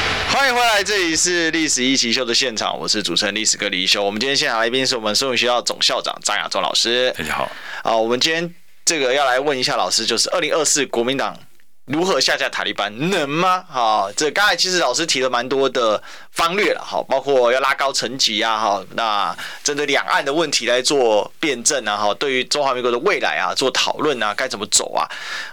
欢迎回来，这里是历史一奇秀的现场，我是主持人历史哥李易修。我们今天现场来宾是我们松原学校总校长张亚中老师。大家好。啊，我们今天这个要来问一下老师，就是二零二四国民党如何下架塔利班，能吗？好，这刚才其实老师提了蛮多的方略了，好，包括要拉高层级啊，哈，那针对两岸的问题来做辩证啊，哈，对于中华民国的未来啊做讨论啊，该怎么走啊？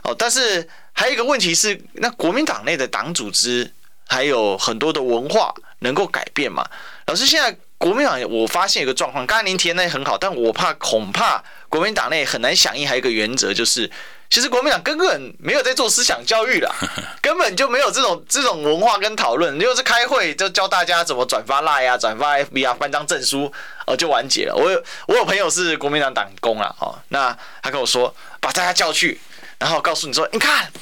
哦，但是还有一个问题是，那国民党内的党组织。还有很多的文化能够改变嘛？老师，现在国民党，我发现一个状况，刚才您提的那很好，但我怕恐怕国民党内很难响应。还有一个原则就是，其实国民党根本没有在做思想教育啦，根本就没有这种这种文化跟讨论，就是开会就教大家怎么转发 Line 啊、转发 FB 啊、办张证书，呃，就完结了。我有我有朋友是国民党党工啊，哦，那他跟我说，把大家叫去，然后告诉你说，你看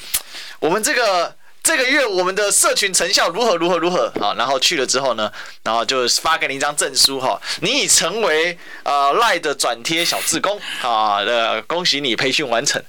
我们这个。这个月我们的社群成效如何如何如何啊？然后去了之后呢，然后就发给你一张证书哈，你已成为呃赖的转贴小志工啊，的恭喜你培训完成。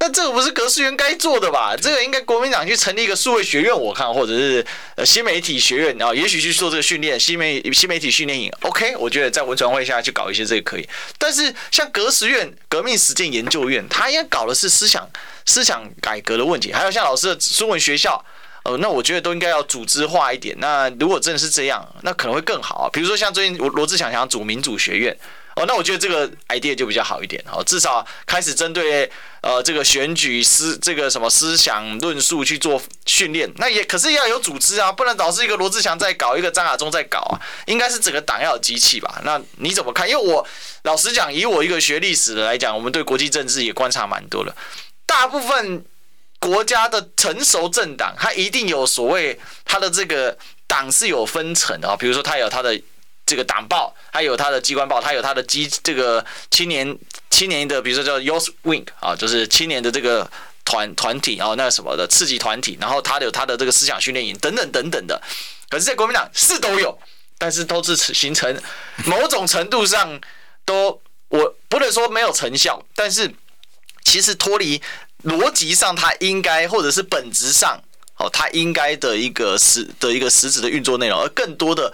那这个不是格世园该做的吧？这个应该国民党去成立一个数位学院，我看或者是呃新媒体学院啊，也许去做这个训练，新媒新媒体训练营。OK，我觉得在文传会下去搞一些这个可以。但是像格世院革命实践研究院，他应该搞的是思想。思想改革的问题，还有像老师的中文学校，呃，那我觉得都应该要组织化一点。那如果真的是这样，那可能会更好。比如说像最近罗志祥想组民主学院，哦，那我觉得这个 idea 就比较好一点。哦，至少开始针对呃这个选举思这个什么思想论述去做训练。那也可是要有组织啊，不能老是一个罗志祥在搞，一个张亚中在搞啊。应该是整个党要有机器吧？那你怎么看？因为我老实讲，以我一个学历史的来讲，我们对国际政治也观察蛮多的。大部分国家的成熟政党，它一定有所谓它的这个党是有分层的啊，比如说它有它的这个党报，它有它的机关报，它有它的机这个青年青年的，比如说叫 Youth Wing 啊，就是青年的这个团团体啊，那什么的刺激团体，然后它有它的这个思想训练营等等等等的。可是，在国民党是都有，但是都是形成某种程度上都我不能说没有成效，但是。其实脱离逻辑上，它应该或者是本质上，哦，它应该的一个实的一个实质的运作内容，而更多的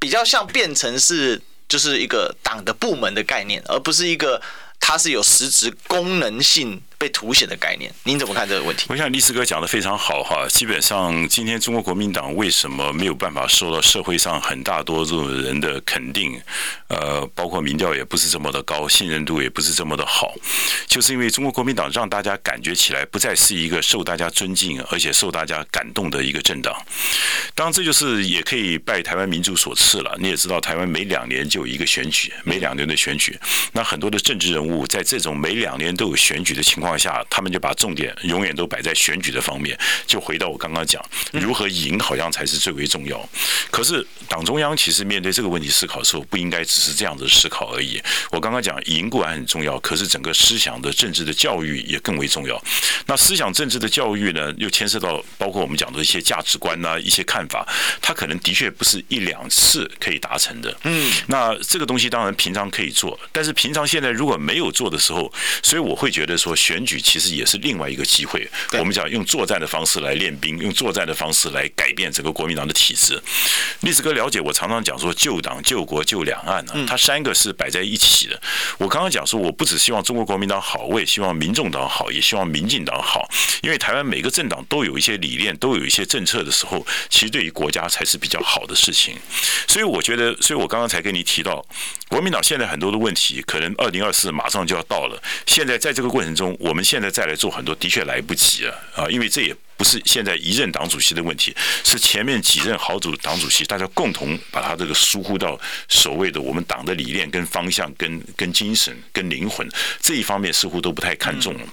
比较像变成是就是一个党的部门的概念，而不是一个它是有实质功能性。被凸显的概念，您怎么看这个问题？我想历史哥讲的非常好哈。基本上，今天中国国民党为什么没有办法受到社会上很大多数人的肯定？呃，包括民调也不是这么的高，信任度也不是这么的好，就是因为中国国民党让大家感觉起来不再是一个受大家尊敬而且受大家感动的一个政党。当然，这就是也可以拜台湾民主所赐了。你也知道，台湾每两年就有一个选举，每两年的选举，那很多的政治人物在这种每两年都有选举的情况下，他们就把重点永远都摆在选举的方面。就回到我刚刚讲，如何赢好像才是最为重要。可是党中央其实面对这个问题思考的时候，不应该只是这样子思考而已。我刚刚讲赢固然很重要，可是整个思想的政治的教育也更为重要。那思想政治的教育呢，又牵涉到包括我们讲的一些价值观呐、一些看法，它可能的确不是一两次可以达成的。嗯，那这个东西当然平常可以做，但是平常现在如果没有做的时候，所以我会觉得说选。选举其实也是另外一个机会。我们讲用作战的方式来练兵，用作战的方式来改变整个国民党的体制。历史哥了解，我常常讲说救党、救国、救两岸呢，它三个是摆在一起的。我刚刚讲说，我不只希望中国国民党好，我也希望民众党好，也希望民进党好。因为台湾每个政党都有一些理念，都有一些政策的时候，其实对于国家才是比较好的事情。所以我觉得，所以我刚刚才跟你提到，国民党现在很多的问题，可能二零二四马上就要到了。现在在这个过程中，我。我们现在再来做很多，的确来不及了啊！因为这也不是现在一任党主席的问题，是前面几任好主党主席，大家共同把他这个疏忽到所谓的我们党的理念、跟方向、跟跟精神、跟灵魂这一方面，似乎都不太看重了。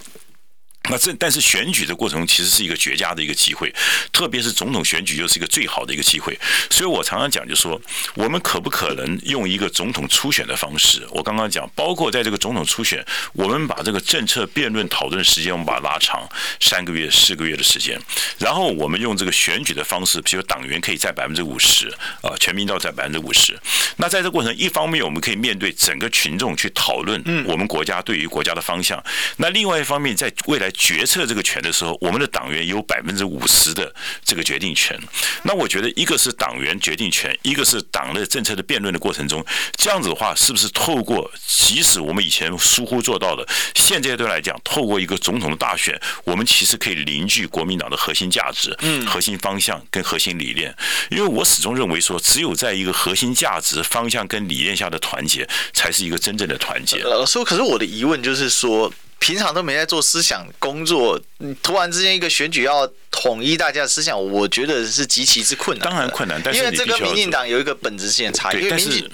那这但是选举的过程其实是一个绝佳的一个机会，特别是总统选举又是一个最好的一个机会。所以我常常讲，就说我们可不可能用一个总统初选的方式？我刚刚讲，包括在这个总统初选，我们把这个政策辩论讨论时间，我们把它拉长三个月、四个月的时间，然后我们用这个选举的方式，比如党员可以占百分之五十，啊，全民都占百分之五十。那在这个过程，一方面我们可以面对整个群众去讨论我们国家对于国家的方向，那另外一方面在未来。决策这个权的时候，我们的党员有百分之五十的这个决定权。那我觉得，一个是党员决定权，一个是党的政策的辩论的过程中，这样子的话，是不是透过即使我们以前疏忽做到的，现阶段来讲，透过一个总统的大选，我们其实可以凝聚国民党的核心价值、核心方向跟核心理念。因为我始终认为说，只有在一个核心价值方向跟理念下的团结，才是一个真正的团结。老师，可是我的疑问就是说。平常都没在做思想工作，你突然之间一个选举要统一大家的思想，我觉得是极其之困难。当然困难，但是因为这跟民进党有一个本质性的差异。但是，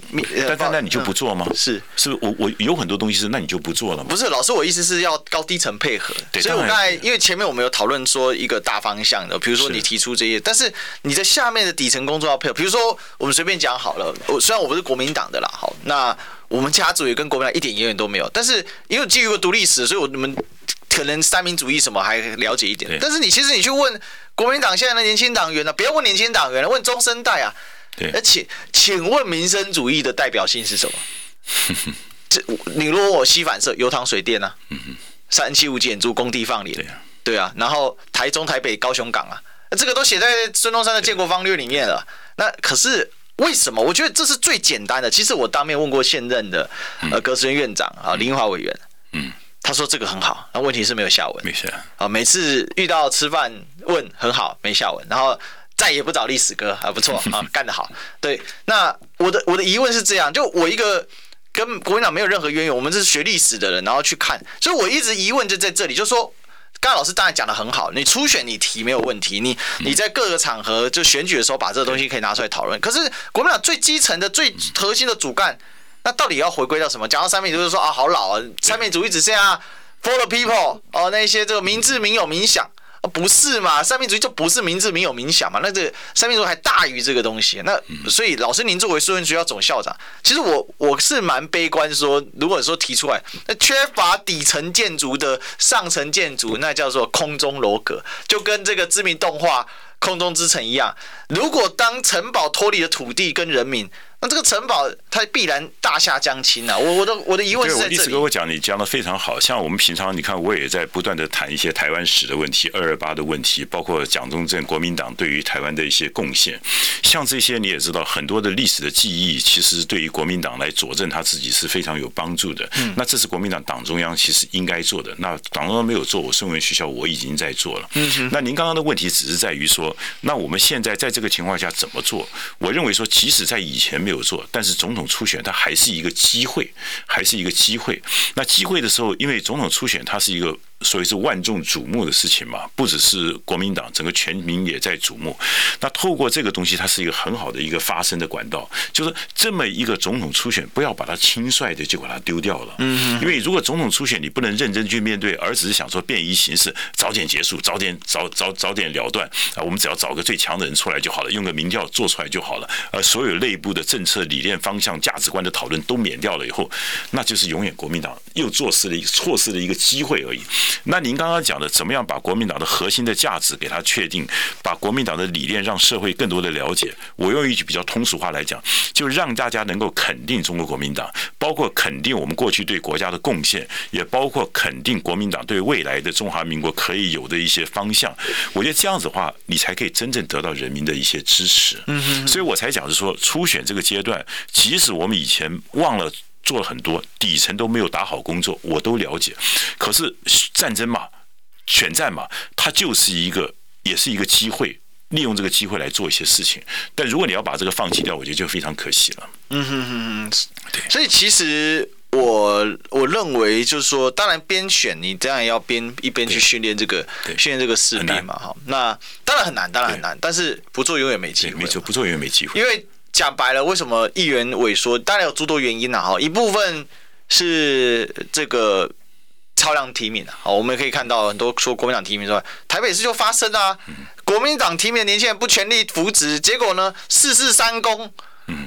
但但那你就不做吗？是是，我我有很多东西是，那你就不做了吗？不是，老师，我意思是要高低层配合。所以我刚才因为前面我们有讨论说一个大方向的，比如说你提出这些，但是你在下面的底层工作要配合。比如说我们随便讲好了，我虽然我不是国民党的啦，好，那我们家族也跟国民党一点渊源都没有，但是因为基于个读历史，所以我们。可能三民主义什么还了解一点，但是你其实你去问国民党现在的年轻党员呢，不要问年轻党员了，问中生代啊。对，而且请问民生主义的代表性是什么？这你如果我西反射油塘水电啊，三七五减租工地放脸，对啊，然后台中台北高雄港啊，这个都写在孙中山的建国方略里面了。那可是为什么？我觉得这是最简单的。其实我当面问过现任的呃革实院院长啊林英华委员，嗯。他说这个很好，那问题是没有下文。没事啊，每次遇到吃饭问很好，没下文，然后再也不找历史哥啊，不错啊，干得好。对，那我的我的疑问是这样，就我一个跟国民党没有任何渊源，我们是学历史的人，然后去看，所以我一直疑问就在这里，就是说，刚才老师当然讲的很好，你初选你提没有问题，你你在各个场合就选举的时候把这个东西可以拿出来讨论，可是国民党最基层的最核心的主干。那到底要回归到什么？讲到三民主义，就是说啊，好老啊，三民主义只剩下 for the people 哦，那些这个民治民有民享，不是嘛？三民主义就不是民治民有民享嘛？那这个三民主义还大于这个东西。那所以老师，您作为树人学校总校长，其实我我是蛮悲观说，如果说提出来，那缺乏底层建筑的上层建筑，那叫做空中楼阁，就跟这个知名动画《空中之城》一样。如果当城堡脱离了土地跟人民，那这个城堡它必然大厦将倾啊！我我的我的疑问是在这里。对，我一直跟我讲，你讲的非常好，像我们平常你看，我也在不断的谈一些台湾史的问题、二二八的问题，包括蒋中正国民党对于台湾的一些贡献。像这些你也知道，很多的历史的记忆，其实对于国民党来佐证他自己是非常有帮助的。嗯。那这是国民党党中央其实应该做的。那党中央没有做，我身为学校我已经在做了。嗯哼。那您刚刚的问题只是在于说，那我们现在在这个情况下怎么做？我认为说，即使在以前没有。有做，但是总统初选它还是一个机会，还是一个机会。那机会的时候，因为总统初选它是一个。所以是万众瞩目的事情嘛，不只是国民党，整个全民也在瞩目。那透过这个东西，它是一个很好的一个发声的管道。就是这么一个总统初选，不要把它轻率的就把它丢掉了。嗯，因为如果总统初选你不能认真去面对，而只是想说便宜行事，早点结束，早点早早早点了断啊，我们只要找个最强的人出来就好了，用个民调做出来就好了。而所有内部的政策理念方向、价值观的讨论都免掉了以后，那就是永远国民党又错失了一个错失了一个机会而已。那您刚刚讲的，怎么样把国民党的核心的价值给它确定，把国民党的理念让社会更多的了解？我用一句比较通俗话来讲，就让大家能够肯定中国国民党，包括肯定我们过去对国家的贡献，也包括肯定国民党对未来的中华民国可以有的一些方向。我觉得这样子的话，你才可以真正得到人民的一些支持。嗯，所以我才讲是说，初选这个阶段，即使我们以前忘了。做了很多底层都没有打好工作，我都了解。可是战争嘛，选战嘛，它就是一个，也是一个机会，利用这个机会来做一些事情。但如果你要把这个放弃掉，我觉得就非常可惜了。嗯哼哼哼，对。所以其实我我认为就是说，当然边选你当然要边一边去训练这个训练这个士兵嘛，哈。那当然很难，当然很难。但是不做永远没机会，没错，不做永远没机会，因为。讲白了，为什么议员萎缩？当然有诸多原因呐，哈，一部分是这个超量提名啊，好，我们可以看到很多说国民党提名之外，台北市就发生啊，国民党提名的年轻人不全力扶植，结果呢，四世三公，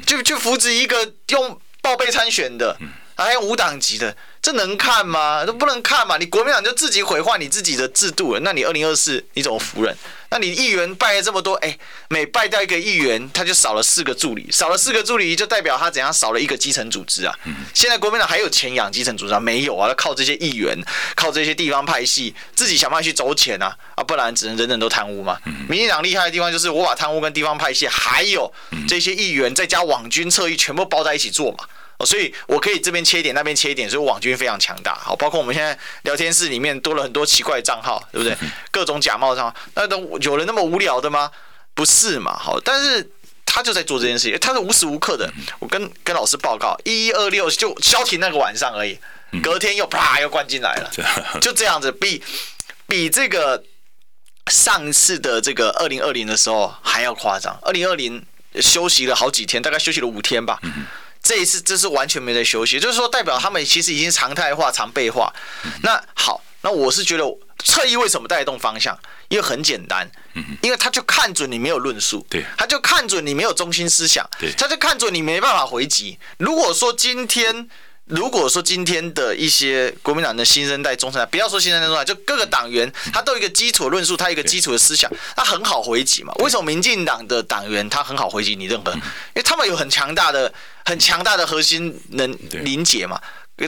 就就扶植一个用报备参选的，还有无党籍的，这能看吗？这不能看嘛，你国民党就自己毁坏你自己的制度了，那你二零二四你怎么服人？那你议员败了这么多，哎，每败掉一个议员，他就少了四个助理，少了四个助理，就代表他怎样少了一个基层组织啊？现在国民党还有钱养基层组织啊？没有啊，要靠这些议员，靠这些地方派系，自己想办法去走钱啊，啊，不然只能人人都贪污嘛。民进党厉害的地方就是我把贪污跟地方派系，还有这些议员再加网军侧翼，全部包在一起做嘛。哦，所以我可以这边切一点，那边切一点，所以网军非常强大。好，包括我们现在聊天室里面多了很多奇怪的账号，对不对？各种假冒账号，那都有人那么无聊的吗？不是嘛？好，但是他就在做这件事情，他是无时无刻的。我跟跟老师报告，一一二六就消停那个晚上而已，隔天又啪又灌进来了，就这样子，比比这个上次的这个二零二零的时候还要夸张。二零二零休息了好几天，大概休息了五天吧。这一次这是完全没在休息，就是说代表他们其实已经常态化、常备化。那好，那我是觉得侧翼为什么带动方向？因为很简单，因为他就看准你没有论述，对，他就看准你没有中心思想，对，他就看准你没办法回击。如果说今天，如果说今天的一些国民党的新生代、中生代，不要说新生代、中生代，就各个党员，他都有一个基础论述，他有一个基础的思想，他很好回击嘛。为什么民进党的党员他很好回击你任何？因为他们有很强大的、很强大的核心能凝结嘛。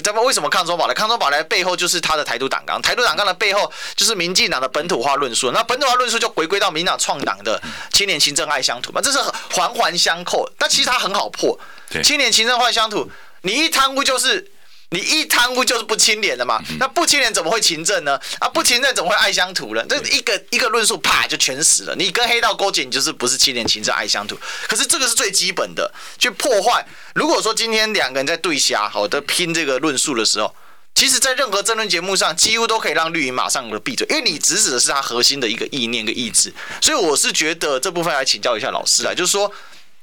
咱们为什么抗中保台？抗中保台背后就是他的台独党纲，台独党纲的背后就是民进党的本土化论述。那本土化论述就回归到民进党创党的青年勤政爱乡土嘛，这是环环相扣。但其实它很好破，青年勤政爱乡土，你一贪污就是。你一贪污就是不清廉的嘛？那不清廉怎么会勤政呢？啊，不勤政怎么会爱乡土呢？这一个一个论述，啪就全死了。你跟黑道勾结，你就是不是清廉勤政爱乡土。可是这个是最基本的，去破坏。如果说今天两个人在对虾，好的拼这个论述的时候，其实，在任何争论节目上，几乎都可以让绿营马上的闭嘴，因为你直指的是他核心的一个意念跟意志。所以我是觉得这部分来请教一下老师啊，就是说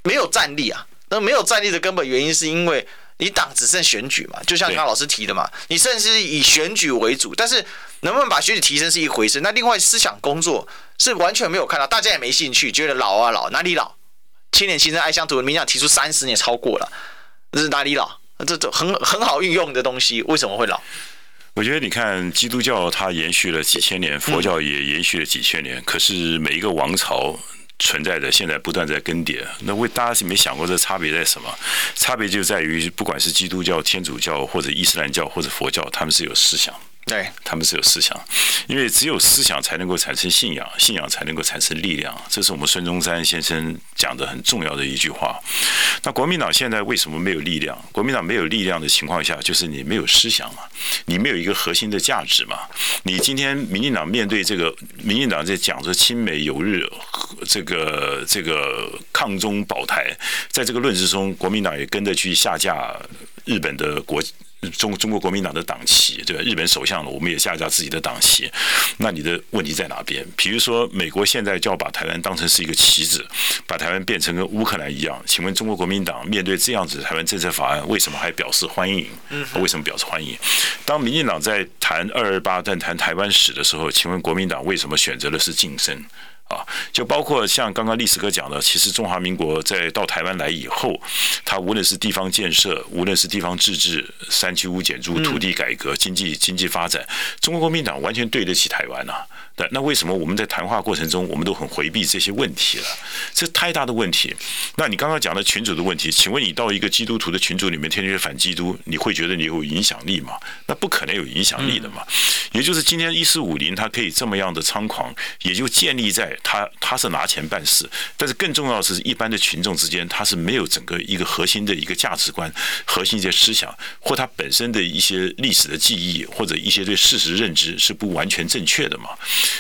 没有战力啊，那没有战力的根本原因是因为。你党只剩选举嘛，就像刚刚老师提的嘛，你甚至以选举为主，但是能不能把选举提升是一回事。那另外思想工作是完全没有看到，大家也没兴趣，觉得老啊老，哪里老？青年新生爱乡土，民进党提出三十年超过了，这是哪里老？这这很很好运用的东西，为什么会老？我觉得你看基督教它延续了几千年，佛教也延续了几千年，嗯、可是每一个王朝。存在的，现在不断在更迭。那为大家是没想过这差别在什么？差别就在于，不管是基督教、天主教，或者伊斯兰教，或者佛教，他们是有思想。对，他们是有思想，因为只有思想才能够产生信仰，信仰才能够产生力量。这是我们孙中山先生讲的很重要的一句话。那国民党现在为什么没有力量？国民党没有力量的情况下，就是你没有思想嘛，你没有一个核心的价值嘛。你今天民进党面对这个，民进党在讲着亲美友日，这个这个抗中保台，在这个论述中，国民党也跟着去下架日本的国。中中国国民党的党旗，对吧？日本首相了，我们也下架自己的党旗。那你的问题在哪边？比如说，美国现在就要把台湾当成是一个棋子，把台湾变成跟乌克兰一样。请问中国国民党面对这样子的台湾政策法案，为什么还表示欢迎？为什么表示欢迎？当民进党在谈二二八、在谈台湾史的时候，请问国民党为什么选择的是噤声？啊，就包括像刚刚历史哥讲的，其实中华民国在到台湾来以后，他无论是地方建设，无论是地方自治、三区五减租、土地改革、经济经济发展，中国国民党完全对得起台湾呐、啊。对，那为什么我们在谈话过程中，我们都很回避这些问题了？这太大的问题。那你刚刚讲的群主的问题，请问你到一个基督徒的群组里面，天天反基督，你会觉得你有影响力吗？那不可能有影响力的嘛。也就是今天一四五零，他可以这么样的猖狂，也就建立在他他是拿钱办事。但是更重要的是，一般的群众之间，他是没有整个一个核心的一个价值观、核心一些思想，或他本身的一些历史的记忆，或者一些对事实认知是不完全正确的嘛。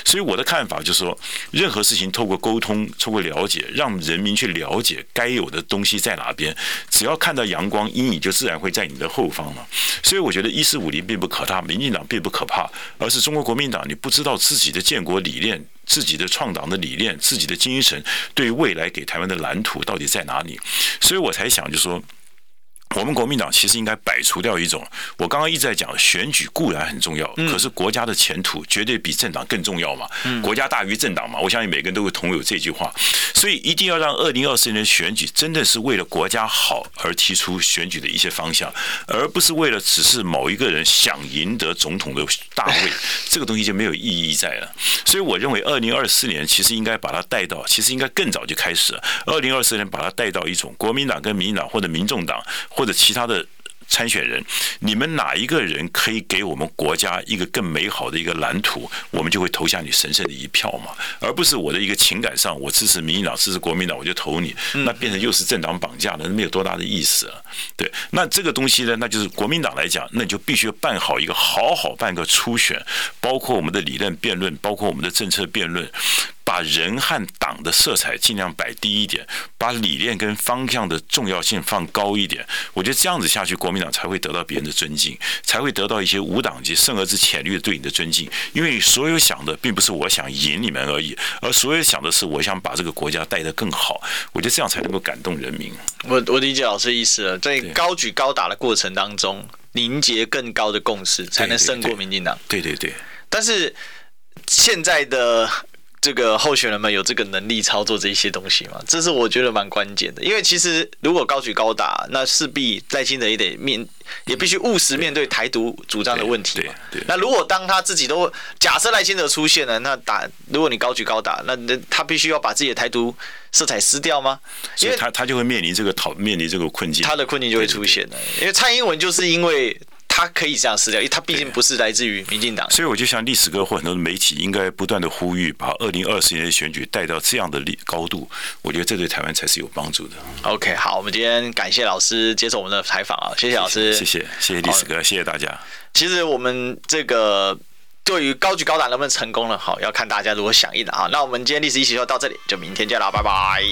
所以我的看法就是说，任何事情透过沟通、透过了解，让人民去了解该有的东西在哪边。只要看到阳光，阴影就自然会在你的后方了。所以我觉得一四五零并不可怕，民进党并不可怕，而是中国国民党你不知道自己的建国理念、自己的创党的理念、自己的精神，对未来给台湾的蓝图到底在哪里。所以我才想就是说。我们国民党其实应该摆除掉一种，我刚刚一直在讲，选举固然很重要，可是国家的前途绝对比政党更重要嘛，国家大于政党嘛，我相信每个人都会同有这句话，所以一定要让二零二四年的选举真的是为了国家好而提出选举的一些方向，而不是为了只是某一个人想赢得总统的大位，这个东西就没有意义在了。所以我认为二零二四年其实应该把它带到，其实应该更早就开始了，二零二四年把它带到一种国民党跟民进党或者民众党或者其他的参选人，你们哪一个人可以给我们国家一个更美好的一个蓝图，我们就会投下你神圣的一票嘛，而不是我的一个情感上，我支持民进党，支持国民党，我就投你，那变成又是政党绑架了，那没有多大的意思啊。对，那这个东西呢，那就是国民党来讲，那你就必须办好一个好好办个初选，包括我们的理论辩论，包括我们的政策辩论。把把人和党的色彩尽量摆低一点，把理念跟方向的重要性放高一点。我觉得这样子下去，国民党才会得到别人的尊敬，才会得到一些无党籍、甚而至浅绿对你的尊敬。因为所有想的并不是我想赢你们而已，而所有想的是我想把这个国家带得更好。我觉得这样才能够感动人民。我我理解老师的意思了，在高举高打的过程当中，凝结更高的共识，才能胜过民进党。对对对。但是现在的。这个候选人们有这个能力操作这些东西吗？这是我觉得蛮关键的，因为其实如果高举高打，那势必赖清德也得面，也必须务实面对台独主张的问题嘛。那如果当他自己都假设赖清德出现了，那打如果你高举高打，那那他必须要把自己的台独色彩撕掉吗？因为他他就会面临这个讨面临这个困境，他的困境就会出现了。因为蔡英文就是因为。他可以这样撕掉，因为他毕竟不是来自于民进党。所以我就像历史哥或很多的媒体，应该不断的呼吁，把二零二四年的选举带到这样的高度。我觉得这对台湾才是有帮助的。OK，好，我们今天感谢老师接受我们的采访啊，谢谢老师，谢谢谢谢历史哥，谢谢大家。其实我们这个对于高举高打能不能成功了，好要看大家如何响应了啊。那我们今天历史一起就到这里，就明天见了，拜拜。